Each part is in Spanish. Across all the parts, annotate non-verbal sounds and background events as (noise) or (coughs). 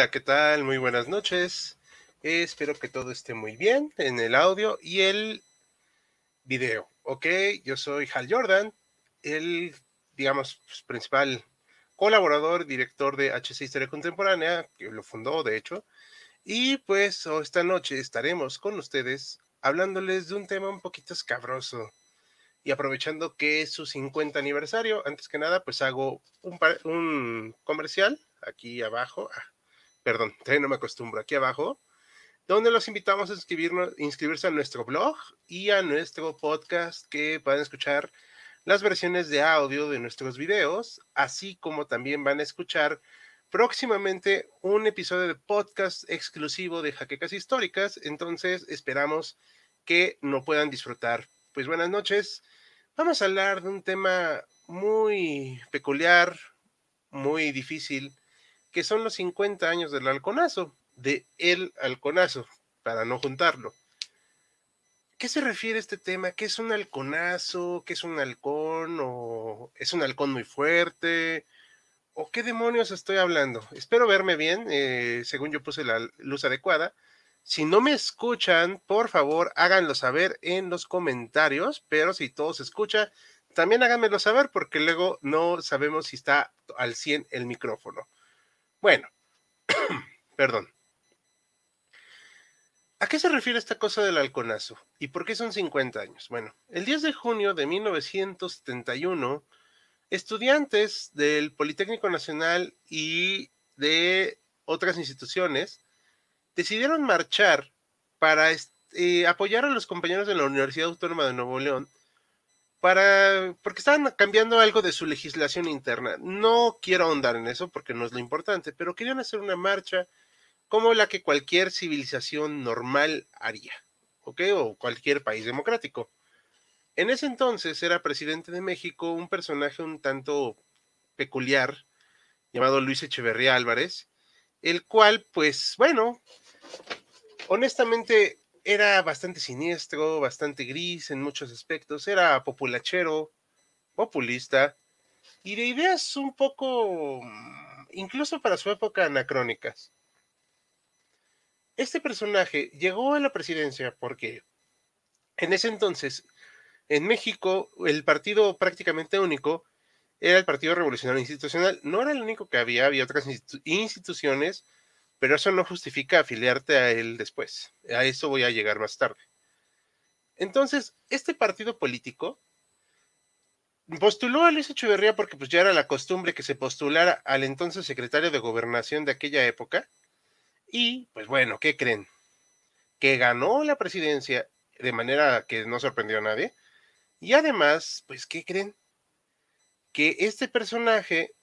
Hola, ¿qué tal? Muy buenas noches. espero que todo esté muy bien en el audio y el video. Ok, yo soy Hal Jordan, el, digamos, pues, principal colaborador, director de HC Historia Contemporánea, que lo fundó, de hecho. Y pues esta noche estaremos con ustedes hablándoles de un tema un poquito escabroso. Y aprovechando que es su 50 aniversario, antes que nada, pues hago un, un comercial aquí abajo. Ah, perdón, (laughs) no me acostumbro, aquí abajo, donde los invitamos a inscribirse a nuestro blog y a nuestro podcast que pueden escuchar las versiones de audio de nuestros videos, así como también van a escuchar próximamente un episodio de podcast exclusivo de Jaquecas Históricas, entonces esperamos que no puedan disfrutar. Pues buenas noches, vamos a hablar de un tema muy peculiar, muy difícil, que son los 50 años del halconazo, de el halconazo, para no juntarlo. ¿Qué se refiere a este tema? ¿Qué es un halconazo? ¿Qué es un halcón? ¿O es un halcón muy fuerte? ¿O qué demonios estoy hablando? Espero verme bien, eh, según yo puse la luz adecuada. Si no me escuchan, por favor, háganlo saber en los comentarios, pero si todo se escucha, también háganmelo saber porque luego no sabemos si está al 100 el micrófono. Bueno, (coughs) perdón. ¿A qué se refiere esta cosa del halconazo? ¿Y por qué son 50 años? Bueno, el 10 de junio de 1971, estudiantes del Politécnico Nacional y de otras instituciones decidieron marchar para eh, apoyar a los compañeros de la Universidad Autónoma de Nuevo León para, porque estaban cambiando algo de su legislación interna. No quiero ahondar en eso porque no es lo importante, pero querían hacer una marcha como la que cualquier civilización normal haría, ¿ok? O cualquier país democrático. En ese entonces era presidente de México un personaje un tanto peculiar llamado Luis Echeverría Álvarez, el cual, pues bueno, honestamente era bastante siniestro, bastante gris en muchos aspectos, era populachero, populista y de ideas un poco, mm, incluso para su época, anacrónicas. Este personaje llegó a la presidencia porque en ese entonces, en México, el partido prácticamente único era el Partido Revolucionario Institucional. No era el único que había, había otras instituciones pero eso no justifica afiliarte a él después. A eso voy a llegar más tarde. Entonces, este partido político postuló a Luis Echeverría porque pues ya era la costumbre que se postulara al entonces secretario de gobernación de aquella época. Y pues bueno, ¿qué creen? Que ganó la presidencia de manera que no sorprendió a nadie. Y además, pues, ¿qué creen? Que este personaje,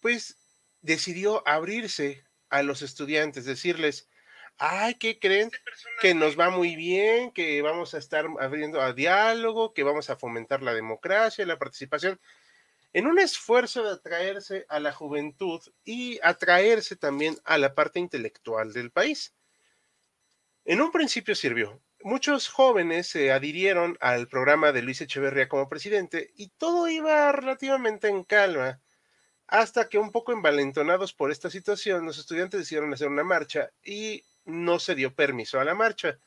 pues, decidió abrirse a los estudiantes, decirles, ay, ¿qué creen? Este que nos va muy bien, que vamos a estar abriendo a diálogo, que vamos a fomentar la democracia, la participación, en un esfuerzo de atraerse a la juventud y atraerse también a la parte intelectual del país. En un principio sirvió. Muchos jóvenes se adhirieron al programa de Luis Echeverría como presidente y todo iba relativamente en calma hasta que un poco envalentonados por esta situación, los estudiantes decidieron hacer una marcha y no se dio permiso a la marcha.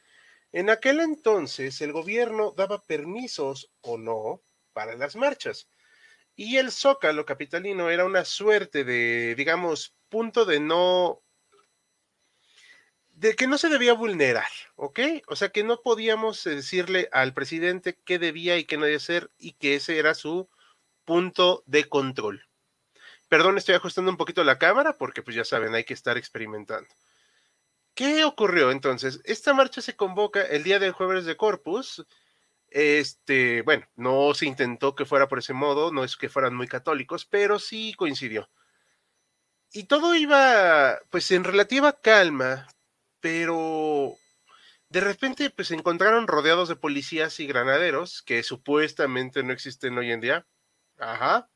En aquel entonces el gobierno daba permisos o no para las marchas. Y el zócalo capitalino era una suerte de, digamos, punto de no de que no se debía vulnerar, ¿ok? O sea que no podíamos decirle al presidente qué debía y qué no debía hacer y que ese era su punto de control. Perdón, estoy ajustando un poquito la cámara porque pues ya saben, hay que estar experimentando. ¿Qué ocurrió entonces? Esta marcha se convoca el día del jueves de Corpus. Este, bueno, no se intentó que fuera por ese modo, no es que fueran muy católicos, pero sí coincidió. Y todo iba pues en relativa calma, pero de repente pues se encontraron rodeados de policías y granaderos que supuestamente no existen hoy en día. Ajá.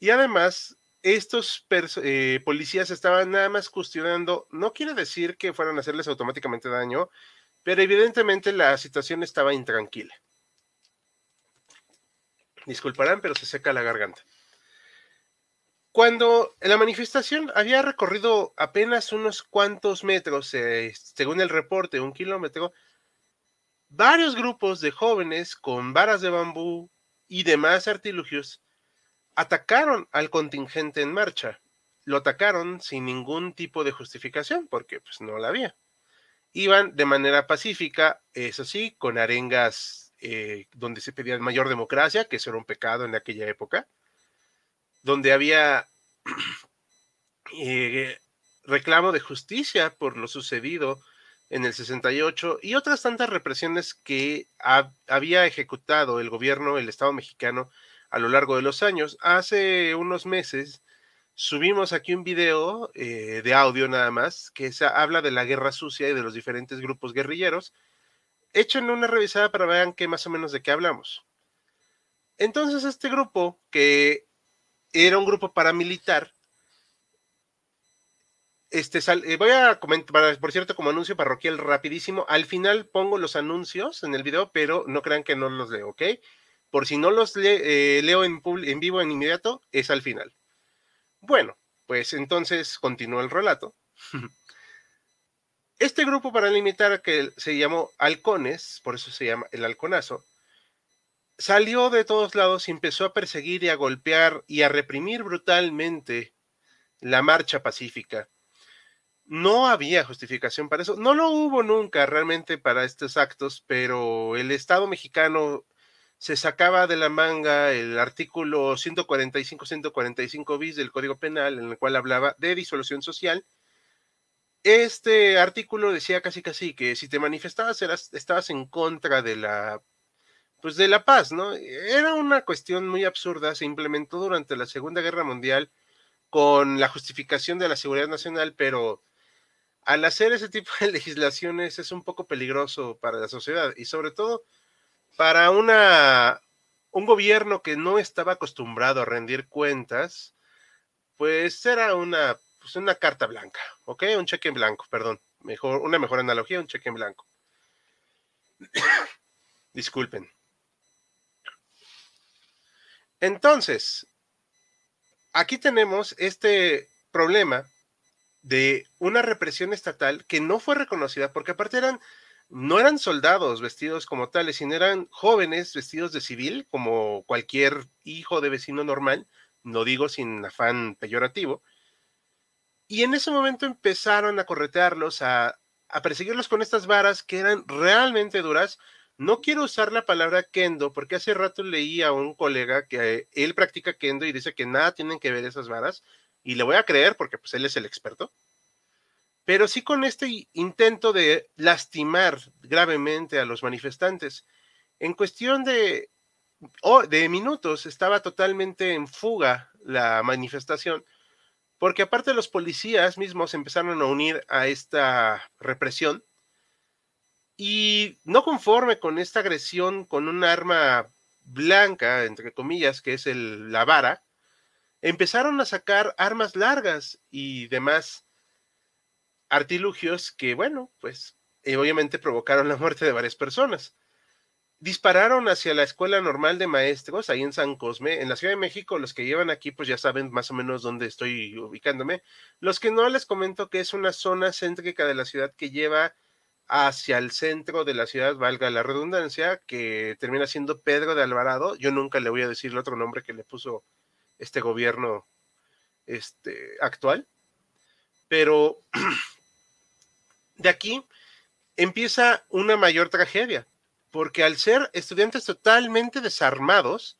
Y además, estos eh, policías estaban nada más custodiando, no quiere decir que fueran a hacerles automáticamente daño, pero evidentemente la situación estaba intranquila. Disculparán, pero se seca la garganta. Cuando la manifestación había recorrido apenas unos cuantos metros, eh, según el reporte, un kilómetro, varios grupos de jóvenes con varas de bambú y demás artilugios atacaron al contingente en marcha. Lo atacaron sin ningún tipo de justificación, porque pues no la había. Iban de manera pacífica, eso sí, con arengas eh, donde se pedía mayor democracia, que eso era un pecado en aquella época, donde había (clears throat) eh, reclamo de justicia por lo sucedido en el 68 y otras tantas represiones que había ejecutado el gobierno, el Estado mexicano a lo largo de los años. Hace unos meses subimos aquí un video eh, de audio nada más que se habla de la guerra sucia y de los diferentes grupos guerrilleros. Echen una revisada para vean qué más o menos de qué hablamos. Entonces este grupo, que era un grupo paramilitar, este, eh, voy a comentar, por cierto, como anuncio parroquial rapidísimo, al final pongo los anuncios en el video, pero no crean que no los leo, ¿ok? Por si no los eh, leo en, en vivo en inmediato, es al final. Bueno, pues entonces continúa el relato. (laughs) Este grupo paramilitar que se llamó Halcones, por eso se llama el Halconazo, salió de todos lados y empezó a perseguir y a golpear y a reprimir brutalmente la marcha pacífica. No había justificación para eso, no lo hubo nunca realmente para estos actos, pero el Estado mexicano se sacaba de la manga el artículo 145-145 bis del Código Penal, en el cual hablaba de disolución social. Este artículo decía casi casi que si te manifestabas eras, estabas en contra de la pues de la paz, ¿no? Era una cuestión muy absurda, se implementó durante la Segunda Guerra Mundial con la justificación de la seguridad nacional, pero al hacer ese tipo de (laughs) legislaciones es un poco peligroso para la sociedad y sobre todo para una, un gobierno que no estaba acostumbrado a rendir cuentas, pues era una, pues una carta blanca, ¿ok? Un cheque en blanco, perdón. Mejor, una mejor analogía, un cheque en blanco. (coughs) Disculpen. Entonces, aquí tenemos este problema de una represión estatal que no fue reconocida porque aparte eran no eran soldados vestidos como tales, sino eran jóvenes vestidos de civil, como cualquier hijo de vecino normal, no digo sin afán peyorativo. Y en ese momento empezaron a corretearlos, a, a perseguirlos con estas varas que eran realmente duras. No quiero usar la palabra kendo porque hace rato leí a un colega que él practica kendo y dice que nada tienen que ver esas varas y le voy a creer porque pues él es el experto pero sí con este intento de lastimar gravemente a los manifestantes. En cuestión de, de minutos estaba totalmente en fuga la manifestación, porque aparte los policías mismos empezaron a unir a esta represión y no conforme con esta agresión con un arma blanca, entre comillas, que es el, la vara, empezaron a sacar armas largas y demás artilugios que, bueno, pues eh, obviamente provocaron la muerte de varias personas. Dispararon hacia la Escuela Normal de Maestros, ahí en San Cosme, en la Ciudad de México. Los que llevan aquí, pues ya saben más o menos dónde estoy ubicándome. Los que no les comento que es una zona céntrica de la ciudad que lleva hacia el centro de la ciudad, valga la redundancia, que termina siendo Pedro de Alvarado. Yo nunca le voy a decir el otro nombre que le puso este gobierno este, actual. Pero (clears throat) de aquí empieza una mayor tragedia, porque al ser estudiantes totalmente desarmados,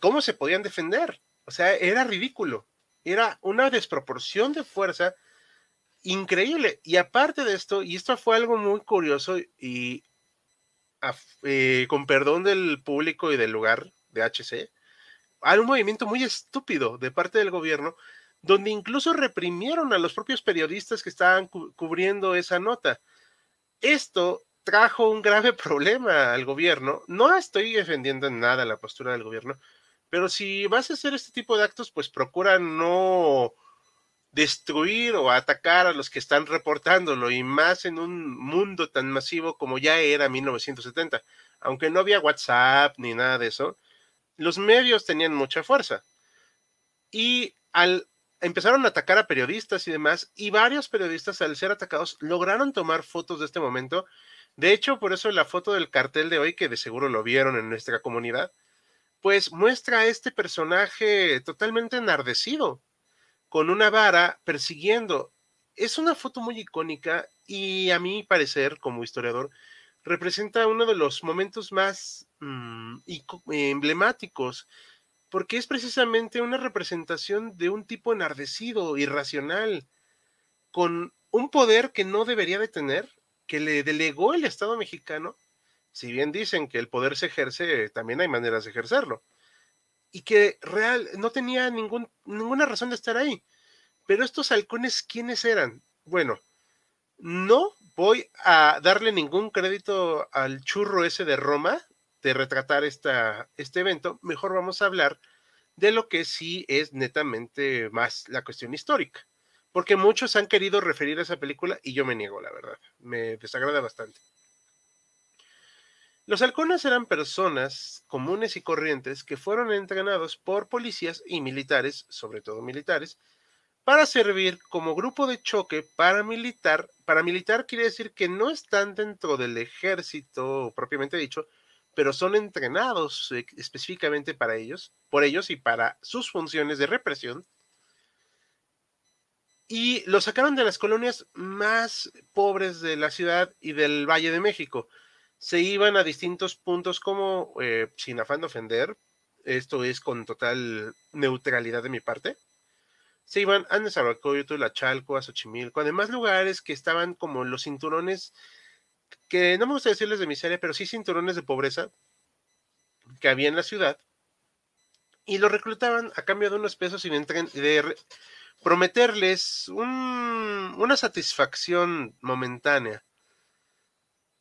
¿cómo se podían defender? O sea, era ridículo, era una desproporción de fuerza increíble. Y aparte de esto, y esto fue algo muy curioso y eh, con perdón del público y del lugar de HC, hay un movimiento muy estúpido de parte del gobierno donde incluso reprimieron a los propios periodistas que estaban cubriendo esa nota. Esto trajo un grave (laughs) problema al gobierno. No estoy defendiendo en nada la postura del gobierno, pero si vas a hacer este tipo de actos, pues procura no destruir o atacar a los que están reportándolo y más en un mundo tan masivo como ya era 1970. Aunque no había WhatsApp ni nada de eso, los medios tenían mucha fuerza. Y al empezaron a atacar a periodistas y demás, y varios periodistas al ser atacados lograron tomar fotos de este momento. De hecho, por eso la foto del cartel de hoy, que de seguro lo vieron en nuestra comunidad, pues muestra a este personaje totalmente enardecido, con una vara persiguiendo. Es una foto muy icónica y a mi parecer, como historiador, representa uno de los momentos más mm, emblemáticos, porque es precisamente una representación de un tipo enardecido, irracional, con un poder que no debería de tener, que le delegó el Estado mexicano, si bien dicen que el poder se ejerce, también hay maneras de ejercerlo y que real no tenía ningún, ninguna razón de estar ahí. Pero estos halcones, ¿quiénes eran? Bueno, no voy a darle ningún crédito al churro ese de Roma de retratar esta, este evento. Mejor vamos a hablar de lo que sí es netamente más la cuestión histórica. Porque muchos han querido referir a esa película y yo me niego, la verdad. Me desagrada bastante. Los halcones eran personas comunes y corrientes que fueron entrenados por policías y militares, sobre todo militares, para servir como grupo de choque paramilitar. Paramilitar quiere decir que no están dentro del ejército propiamente dicho, pero son entrenados e, específicamente para ellos, por ellos y para sus funciones de represión. Y los sacaron de las colonias más pobres de la ciudad y del Valle de México se iban a distintos puntos como, eh, sin afán de ofender, esto es con total neutralidad de mi parte, se iban a Nezahualcóyotl, a Chalco, a Xochimilco, además lugares que estaban como los cinturones, que no me gusta decirles de miseria, pero sí cinturones de pobreza que había en la ciudad, y lo reclutaban a cambio de unos pesos y de prometerles una satisfacción momentánea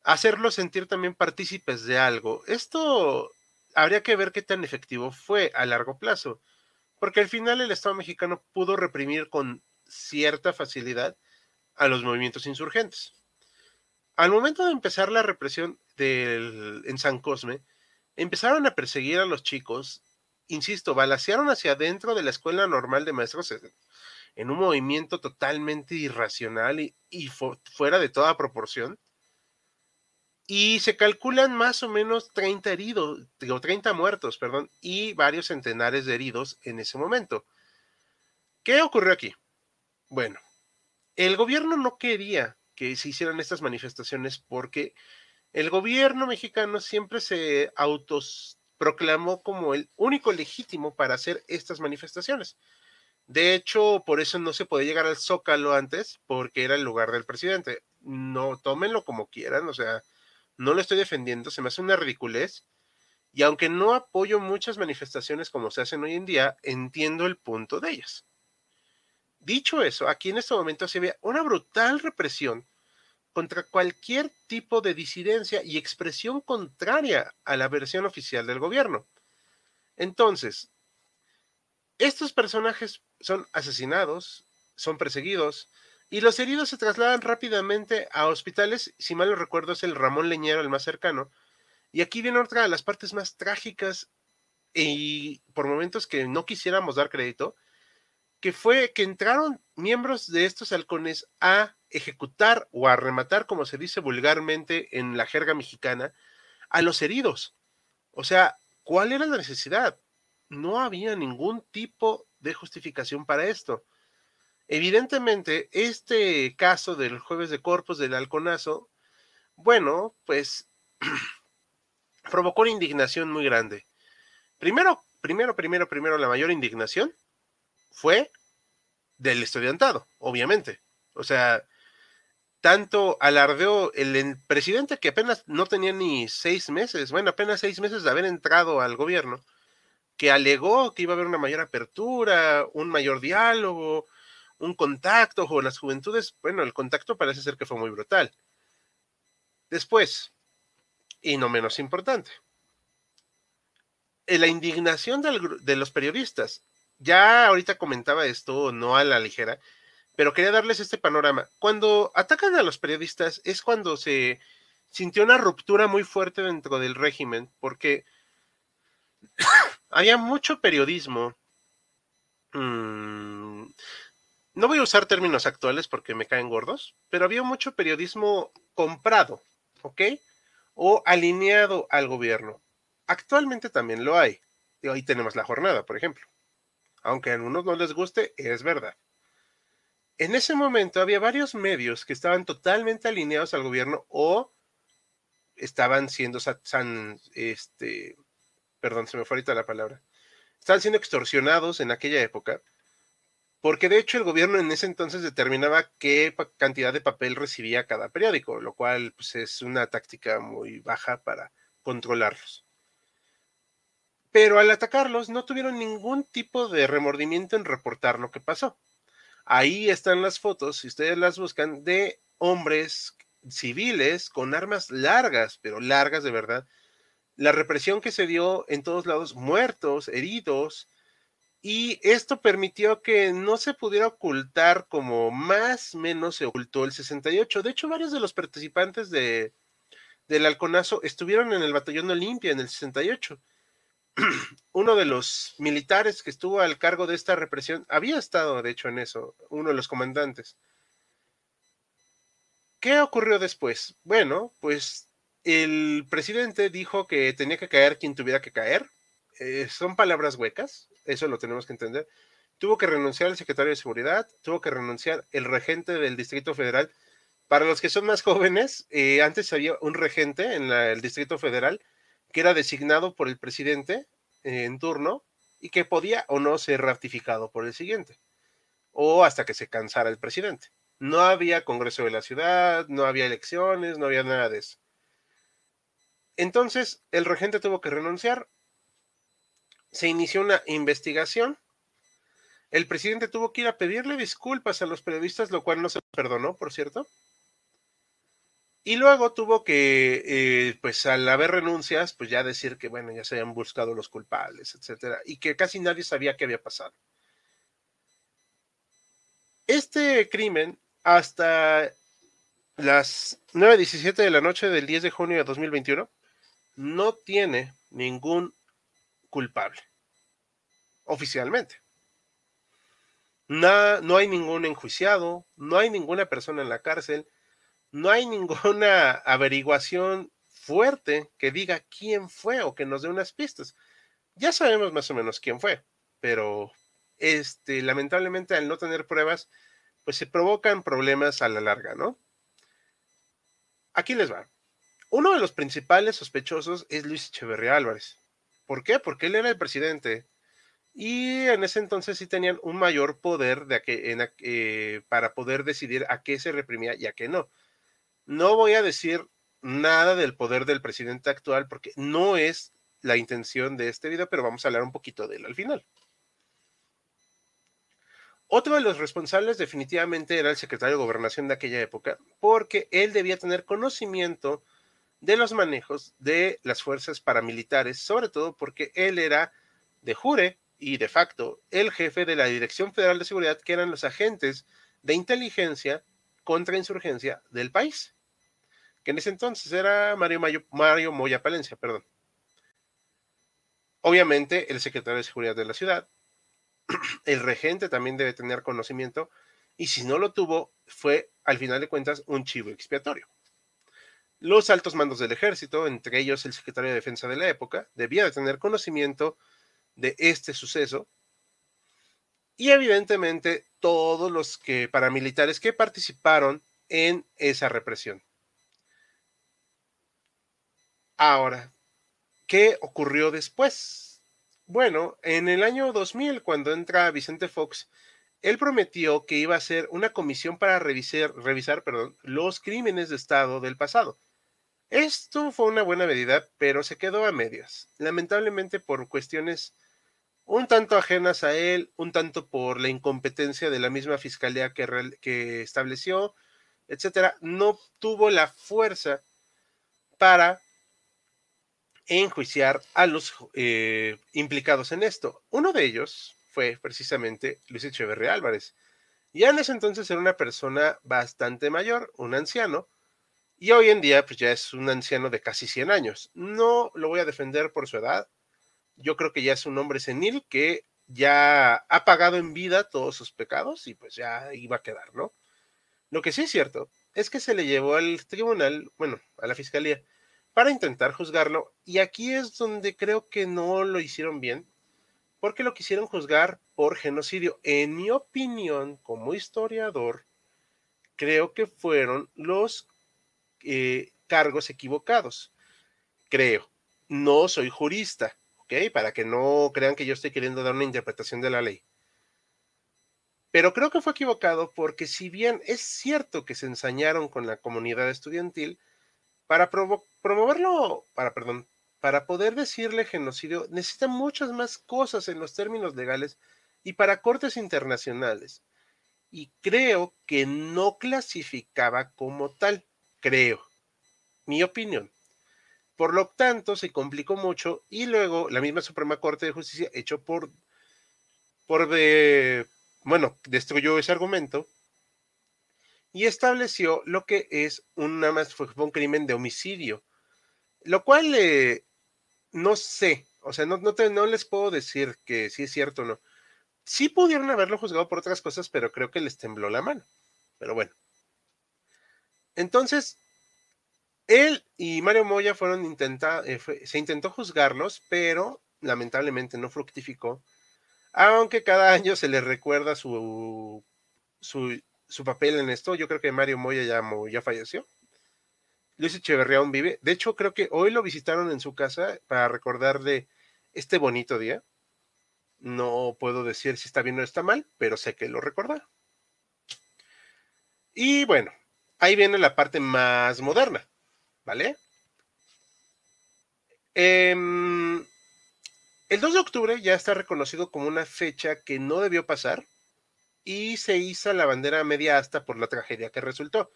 hacerlos sentir también partícipes de algo. Esto habría que ver qué tan efectivo fue a largo plazo, porque al final el Estado mexicano pudo reprimir con cierta facilidad a los movimientos insurgentes. Al momento de empezar la represión en San Cosme, empezaron a perseguir a los chicos, insisto, balacearon hacia adentro de la Escuela Normal de Maestros en un movimiento totalmente irracional y, fuera de toda proporción y se calculan más o menos 30 heridos, digo 30 muertos, perdón, y varios centenares de heridos en ese momento. ¿Qué ocurrió aquí? Bueno, el gobierno no quería que se hicieran estas manifestaciones porque el gobierno mexicano siempre se autoproclamó como el único legítimo para hacer estas manifestaciones. De hecho, por eso no se podía llegar al Zócalo antes, porque era el lugar del presidente. No, tómenlo como quieran, o sea, no lo estoy defendiendo, se me hace una ridiculez. Y aunque no apoyo muchas manifestaciones como se hacen hoy en día, entiendo el punto de ellas. Dicho eso, aquí en este momento se ve una brutal represión contra cualquier tipo de disidencia y expresión contraria a la versión oficial del gobierno. Entonces, estos personajes son asesinados, son perseguidos, y los heridos se trasladan rápidamente a hospitales, si mal no recuerdo es el Ramón Leñero el más cercano. Y aquí viene otra de las partes más trágicas y por momentos que no quisiéramos dar crédito, que fue que entraron miembros de estos halcones a ejecutar o a rematar, como se dice vulgarmente en la jerga mexicana, a los heridos. O sea, ¿cuál era la necesidad? No había ningún tipo de justificación para esto. Evidentemente, este caso del jueves de corpus del halconazo, bueno, pues (clears throat) provocó una indignación muy grande. Primero, primero, primero, primero, la mayor indignación fue del estudiantado, obviamente. O sea, tanto alardeó el, presidente que apenas no tenía ni seis meses, bueno, apenas seis meses de haber entrado al gobierno, que alegó que iba a haber una mayor apertura, un mayor diálogo, un contacto con las juventudes. Bueno, el contacto parece ser que fue muy brutal. Después, y no menos importante, la indignación de los periodistas. Ya ahorita comentaba esto, no a la ligera, pero quería darles este panorama. Cuando atacan a los periodistas es cuando se sintió una ruptura muy fuerte dentro del régimen, porque (coughs) había mucho periodismo. Mm, no voy a usar términos actuales porque me caen gordos, pero había mucho periodismo comprado, ¿ok? O alineado al gobierno. Actualmente también lo hay. Y ahí tenemos la jornada, por ejemplo. Aunque a algunos no les guste, es verdad. En ese momento había varios medios que estaban totalmente alineados al gobierno o estaban siendo, este, perdón, se me fue ahorita la palabra, estaban siendo extorsionados en aquella época, porque de hecho el gobierno en ese entonces determinaba qué cantidad de papel recibía cada periódico, lo cual pues, es una táctica muy baja para controlarlos. Pero al atacarlos no tuvieron ningún tipo de remordimiento en reportar lo que pasó. Ahí están las fotos, si ustedes las buscan, de hombres civiles con armas largas, pero largas de verdad. La represión que se dio en todos lados, muertos, heridos, y esto permitió que no se pudiera ocultar como más menos se ocultó el 68. De hecho, varios de los participantes de, del halconazo estuvieron en el batallón Olimpia en el 68. (clears throat) Uno de los militares que estuvo al cargo de esta represión había estado, de hecho, en eso, uno de los comandantes. ¿Qué ocurrió después? Bueno, pues el presidente dijo que tenía que caer quien tuviera que caer. Eh, son palabras huecas, eso lo tenemos que entender. Tuvo que renunciar el secretario de Seguridad, tuvo que renunciar el regente del Distrito Federal. Para los que son más jóvenes, eh, antes había un regente en el Distrito Federal que era designado por el presidente eh, en turno y que podía o no ser ratificado por el siguiente, o hasta que se cansara el presidente. No había Congreso de la Ciudad, no había elecciones, no había nada de eso. Entonces, el regente tuvo que renunciar. Se inició una investigación. El presidente tuvo que ir a pedirle disculpas a los periodistas, lo cual no se perdonó, por cierto. Y luego tuvo que, eh, pues al haber renuncias, pues ya decir que, bueno, ya se habían buscado los culpables, etcétera, y que casi nadie sabía qué había pasado. Este crimen hasta las 9.17 de la noche del 10 de junio de 2021, no tiene ningún culpable, oficialmente. no hay ningún enjuiciado, no hay ninguna persona en la cárcel, no hay ninguna averiguación fuerte que diga quién fue o que nos dé unas pistas. Ya sabemos más o menos quién fue, pero este, lamentablemente al no tener pruebas, pues se provocan problemas a la larga, ¿no? Aquí les va. Uno de los principales sospechosos es Luis Echeverría Álvarez. ¿Por qué? Porque él era el presidente y en ese entonces sí tenían un mayor poder de eh, para poder decidir a qué se reprimía y a qué no. No voy a decir nada del poder del presidente actual porque no es la intención de este video, pero vamos a hablar un poquito de él al final. Otro de los responsables definitivamente era el secretario de gobernación de aquella época, porque él debía tener conocimiento de los manejos de las fuerzas paramilitares, sobre todo porque él era de jure y de facto el jefe de la Dirección Federal de Seguridad, que eran los agentes de inteligencia contra insurgencia del país, que en ese entonces era Mario, Mario Moya Palencia, perdón. Obviamente el secretario de Seguridad de la ciudad, (clears throat) el regente también debe tener conocimiento y si no lo tuvo, fue al final de cuentas un chivo expiatorio. Los altos mandos del ejército, entre ellos el secretario de defensa de la época, debía de tener conocimiento de este suceso y evidentemente todos los que paramilitares que participaron en esa represión. Ahora, ¿qué ocurrió después? Bueno, en el año 2000, cuando entra Vicente Fox, él prometió que iba a hacer una comisión para revisar, los crímenes de Estado del pasado. Esto fue una buena medida, pero se quedó a medias. Lamentablemente por cuestiones un tanto ajenas a él, un tanto por la incompetencia de la misma fiscalía que, estableció, etcétera, no tuvo la fuerza para enjuiciar a los eh, implicados en esto. Uno de ellos fue precisamente Luis Echeverría Álvarez. Ya en ese entonces era una persona bastante mayor, un anciano, y hoy en día pues ya es un anciano de casi 100 años. No lo voy a defender por su edad. Yo creo que ya es un hombre senil que ya ha pagado en vida todos sus pecados y pues ya iba a quedar, ¿no? Lo que sí es cierto es que se le llevó al tribunal, bueno, a la fiscalía, para intentar juzgarlo. Y aquí es donde creo que no lo hicieron bien, porque lo quisieron juzgar por genocidio. En mi opinión, como historiador, creo que fueron los eh, cargos equivocados. Creo. No soy jurista, Para que no crean que yo estoy queriendo dar una interpretación de la ley. Pero creo que fue equivocado porque si bien es cierto que se ensañaron con la comunidad estudiantil, para promoverlo, para, perdón, para poder decirle genocidio, necesita muchas más cosas en los términos legales y para cortes internacionales. Y creo que no clasificaba como tal, creo, mi opinión. Por lo tanto, se complicó mucho y luego la misma Suprema Corte de Justicia, hecho por, por de, bueno, destruyó ese argumento y estableció lo que es una más fue un crimen de homicidio, lo cual eh, no sé, o sea, no, no, no les puedo decir que sí es cierto o no. Sí pudieron haberlo juzgado por otras cosas, pero creo que les tembló la mano. Pero bueno. Entonces, él y Mario Moya fueron intenta, eh, se intentó juzgarlos, pero lamentablemente no fructificó. Aunque cada (laughs) año se le recuerda su, su su papel en esto. Yo creo que Mario Moya ya, ya falleció. Luis Echeverría aún vive. De hecho, creo que hoy lo visitaron en su casa para recordarle este bonito día. No puedo decir si está bien o está mal, pero sé que lo recuerda. Y bueno, ahí viene la parte más moderna, ¿vale? Em, el 2 de octubre ya está reconocido como una fecha que no debió pasar y se hizo la bandera media asta por la tragedia que resultó.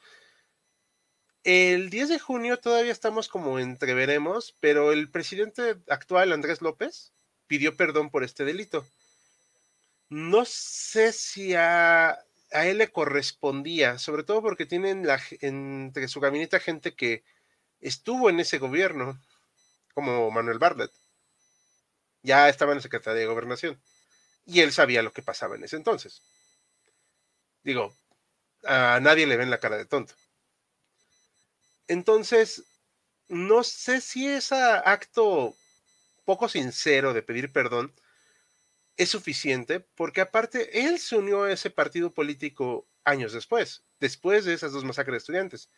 El 10 de junio todavía estamos como entreveremos, pero el presidente actual, Andrés López, pidió perdón por este delito. No sé si a, a él le correspondía, sobre todo porque tienen la, entre su gabinete gente que estuvo en ese gobierno, como Manuel Bartlett. Ya estaba en la Secretaría de Gobernación. Y él sabía lo que pasaba en ese entonces. Digo, a nadie le ven la cara de tonto. Entonces, no sé si ese acto poco sincero de pedir perdón es suficiente, porque aparte él se unió a ese partido político años después, después de esas dos masacres de estudiantes.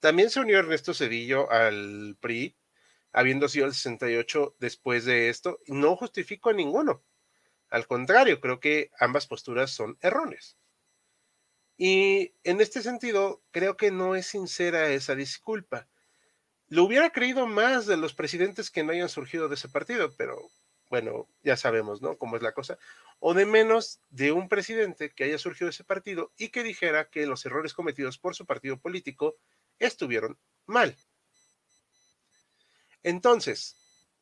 También se unió Ernesto Cedillo al PRI, habiendo sido el 68 después de esto. No justifico a ninguno. Al contrario, creo que ambas posturas son erróneas. Y en este sentido, creo que no es sincera esa disculpa. Lo hubiera creído más de los presidentes que no hayan surgido de ese partido, pero bueno, ya sabemos, ¿no? Cómo es la cosa. O de menos de un presidente que haya surgido de ese partido y que dijera que los errores cometidos por su partido político estuvieron mal. Entonces,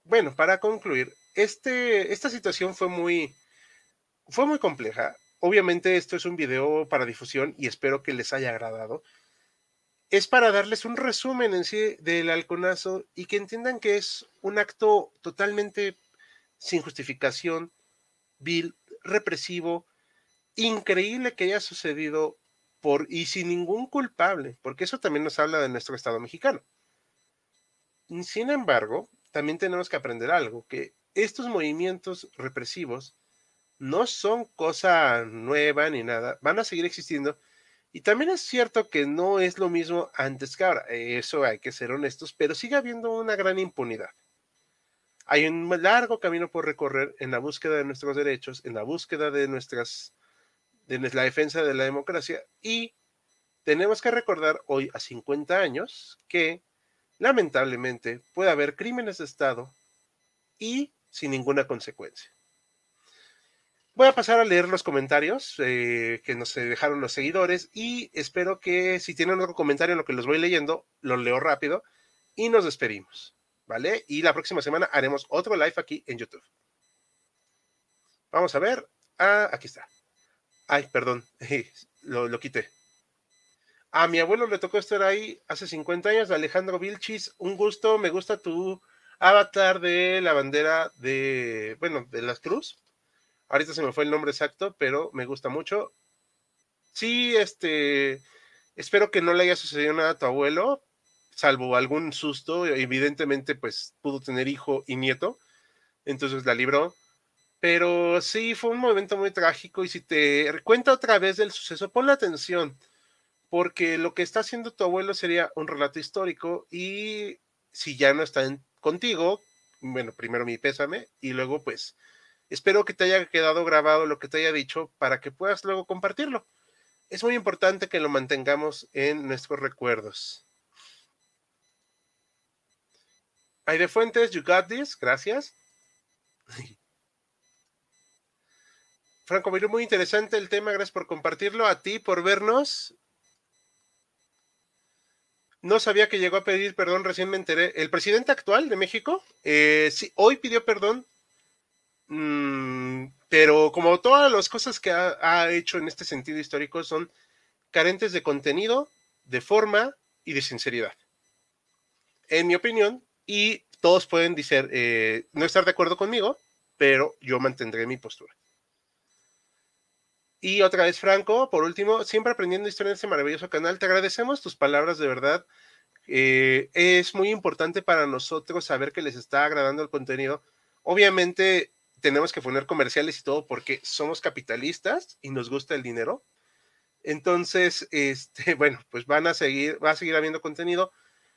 bueno, para concluir, este, esta situación fue muy, fue muy compleja. Obviamente esto es un video para difusión y espero que les haya agradado. Es para darles un resumen en sí del halconazo y que entiendan que es un acto totalmente sin justificación, vil, represivo, increíble que haya sucedido y sin ningún culpable, porque eso también nos habla de nuestro Estado mexicano. Sin embargo, también tenemos que aprender algo, que estos movimientos represivos no son cosa nueva ni nada, van a seguir existiendo. Y también es cierto que no es lo mismo antes que ahora, eso hay que ser honestos, pero sigue habiendo una gran impunidad. Hay un largo camino por recorrer en la búsqueda de nuestros derechos, en la búsqueda de nuestras, de la defensa de la democracia y tenemos que recordar hoy a 50 años que lamentablemente puede haber crímenes de Estado y sin ninguna consecuencia. Voy a pasar a leer los comentarios eh, que nos dejaron los seguidores y espero que si tienen otro comentario en lo que los voy leyendo, los leo rápido y nos despedimos, ¿vale? Y la próxima semana haremos otro live aquí en YouTube. Vamos a ver. Ah, aquí está. Ay, perdón, (laughs) lo, lo quité. A mi abuelo le tocó estar ahí hace 50 años, Alejandro Vilchis. Un gusto, me gusta tu avatar de la bandera de, bueno, de las Cruz. Ahorita se me fue el nombre exacto, pero me gusta mucho. Sí, este, espero que no le haya sucedido nada a tu abuelo, salvo algún susto. Evidentemente, pues pudo tener hijo y nieto, entonces la libró. Pero sí, fue un momento muy trágico y si te cuenta otra vez del suceso, ponle atención, porque lo que está haciendo tu abuelo sería un relato histórico y si ya no está contigo, bueno, primero mi pésame y luego pues espero que te haya quedado grabado lo que te haya dicho para que puedas luego compartirlo. Es muy importante que lo mantengamos en nuestros recuerdos. Aire Fuentes, you got this, gracias. (laughs) Franco Miró, muy interesante el tema, gracias por compartirlo. A ti por vernos. No sabía que llegó a pedir perdón, recién me enteré. El presidente actual de México, eh, sí, hoy pidió perdón, mm, pero como todas las cosas que ha, hecho en este sentido histórico son carentes de contenido, de forma y de sinceridad. En mi opinión, y todos pueden decir, eh, no estar de acuerdo conmigo, pero yo mantendré mi postura. Y otra vez, Franco, por último, siempre aprendiendo historia en este maravilloso canal. Te agradecemos tus palabras de verdad. Eh, es muy importante para nosotros saber que les está agradando el contenido. Obviamente tenemos que poner comerciales y todo porque somos capitalistas y nos gusta el dinero. Entonces, este, (laughs) bueno, pues van a seguir, va a seguir habiendo contenido.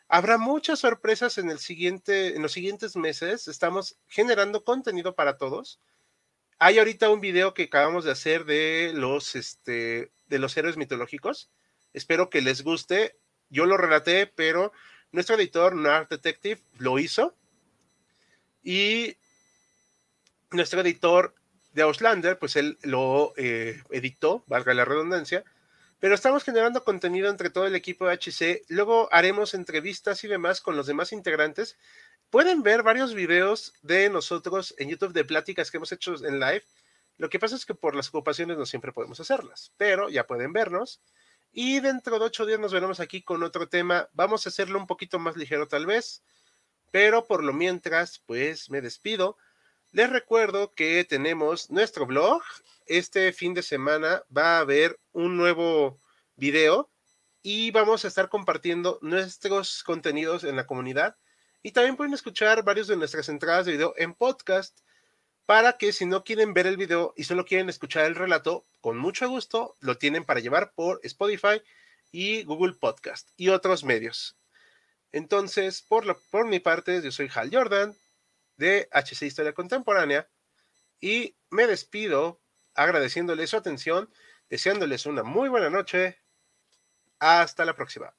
Habrá muchas sorpresas en los siguientes meses. Estamos generando contenido para todos. Hay ahorita un video que acabamos de hacer de los, este, de los héroes mitológicos. Espero que les guste. Yo lo relaté, pero nuestro editor, Nart Detective, lo hizo. Y nuestro editor de Auslander, pues él lo eh, editó, valga la redundancia. Pero estamos generando contenido entre todo el equipo de HC. Luego haremos entrevistas y demás con los demás integrantes Pueden ver varios videos de nosotros en YouTube de pláticas que hemos hecho en live. Lo que pasa es que por las ocupaciones no siempre podemos hacerlas, pero ya pueden vernos. Y dentro de ocho días nos veremos aquí con otro tema. Vamos a hacerlo un poquito más ligero tal vez, pero por lo mientras, pues me despido. Les recuerdo que tenemos nuestro blog. Este fin de semana va a haber un nuevo video y vamos a estar compartiendo nuestros contenidos en la comunidad. Y también pueden escuchar varios de nuestras entradas de video en podcast para que si no quieren ver el video y solo quieren escuchar el relato, con mucho gusto lo tienen para llevar por Spotify y Google Podcast y otros medios. Entonces, por, por mi parte, yo soy Hal Jordan de HC Historia Contemporánea y me despido agradeciéndoles su atención, deseándoles una muy buena noche. Hasta la próxima.